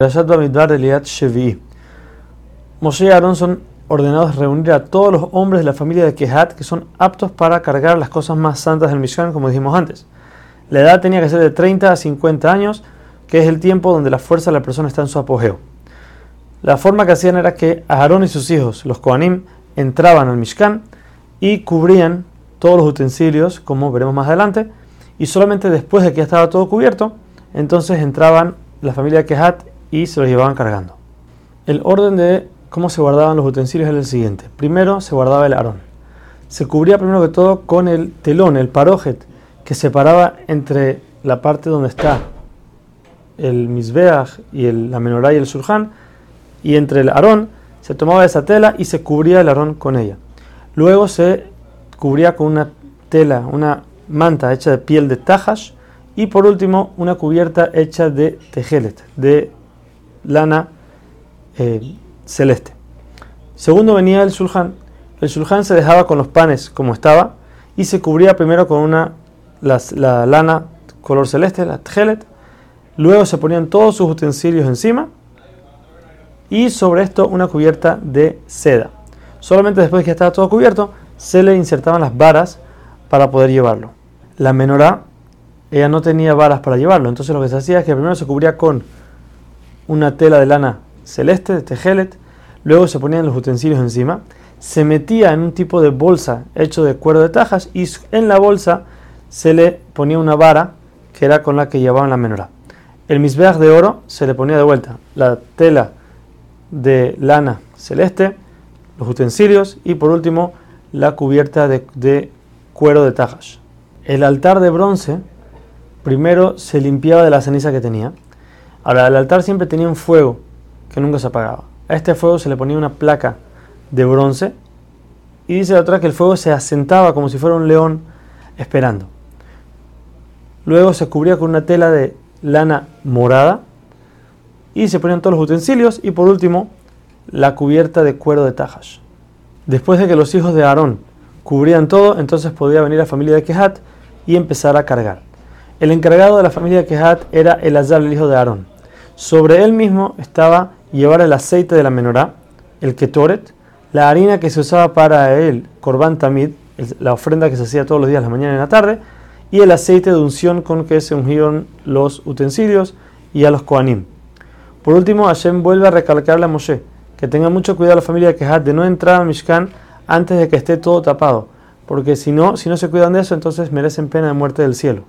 Rashad Bamidbar Eliat Shevi. Moshe y Aarón son ordenados reunir a todos los hombres de la familia de Kehat que son aptos para cargar las cosas más santas del Mishkan, como dijimos antes. La edad tenía que ser de 30 a 50 años, que es el tiempo donde la fuerza de la persona está en su apogeo. La forma que hacían era que Aarón y sus hijos, los Kohanim, entraban al Mishkan y cubrían todos los utensilios, como veremos más adelante, y solamente después de que ya estaba todo cubierto, entonces entraban la familia Kehat y se los llevaban cargando. El orden de cómo se guardaban los utensilios era el siguiente. Primero se guardaba el arón. Se cubría primero que todo con el telón, el parojet, que separaba entre la parte donde está el misbeach y la menorá y el surján, y entre el arón se tomaba esa tela y se cubría el arón con ella. Luego se cubría con una tela, una manta hecha de piel de tajash, y por último una cubierta hecha de tejelet, de lana eh, celeste. Segundo venía el sulhan. El sulhan se dejaba con los panes como estaba y se cubría primero con una la, lana color celeste, la tejelet. Luego se ponían todos sus utensilios encima y sobre esto una cubierta de seda. Solamente después que estaba todo cubierto se le insertaban las varas para poder llevarlo. La menorá, ella no tenía varas para llevarlo, entonces lo que se hacía es que primero se cubría con una tela de lana celeste, de tejelet, luego se ponían los utensilios encima, se metía en un tipo de bolsa hecho de cuero de tajas y en la bolsa se le ponía una vara que era con la que llevaban la menorá. El misbeach de oro se le ponía de vuelta la tela de lana celeste, los utensilios y por último la cubierta de, de cuero de tajas. El altar de bronce primero se limpiaba de la ceniza que tenía. Ahora, el altar siempre tenía un fuego que nunca se apagaba. A este fuego se le ponía una placa de bronce y dice la otra que el fuego se asentaba como si fuera un león esperando. Luego se cubría con una tela de lana morada y se ponían todos los utensilios y por último la cubierta de cuero de tajas. Después de que los hijos de Aarón cubrían todo, entonces podía venir la familia de Kehat y empezar a cargar. El encargado de la familia de Kehat era Elazar, el hijo de Aarón. Sobre él mismo estaba llevar el aceite de la menorá, el ketoret, la harina que se usaba para el korban tamid, la ofrenda que se hacía todos los días, la mañana y la tarde, y el aceite de unción con que se ungieron los utensilios y a los koanim. Por último, Hashem vuelve a recalcarle a Moshe que tenga mucho cuidado la familia de Kehat de no entrar al Mishkan antes de que esté todo tapado, porque si no, si no se cuidan de eso, entonces merecen pena de muerte del cielo.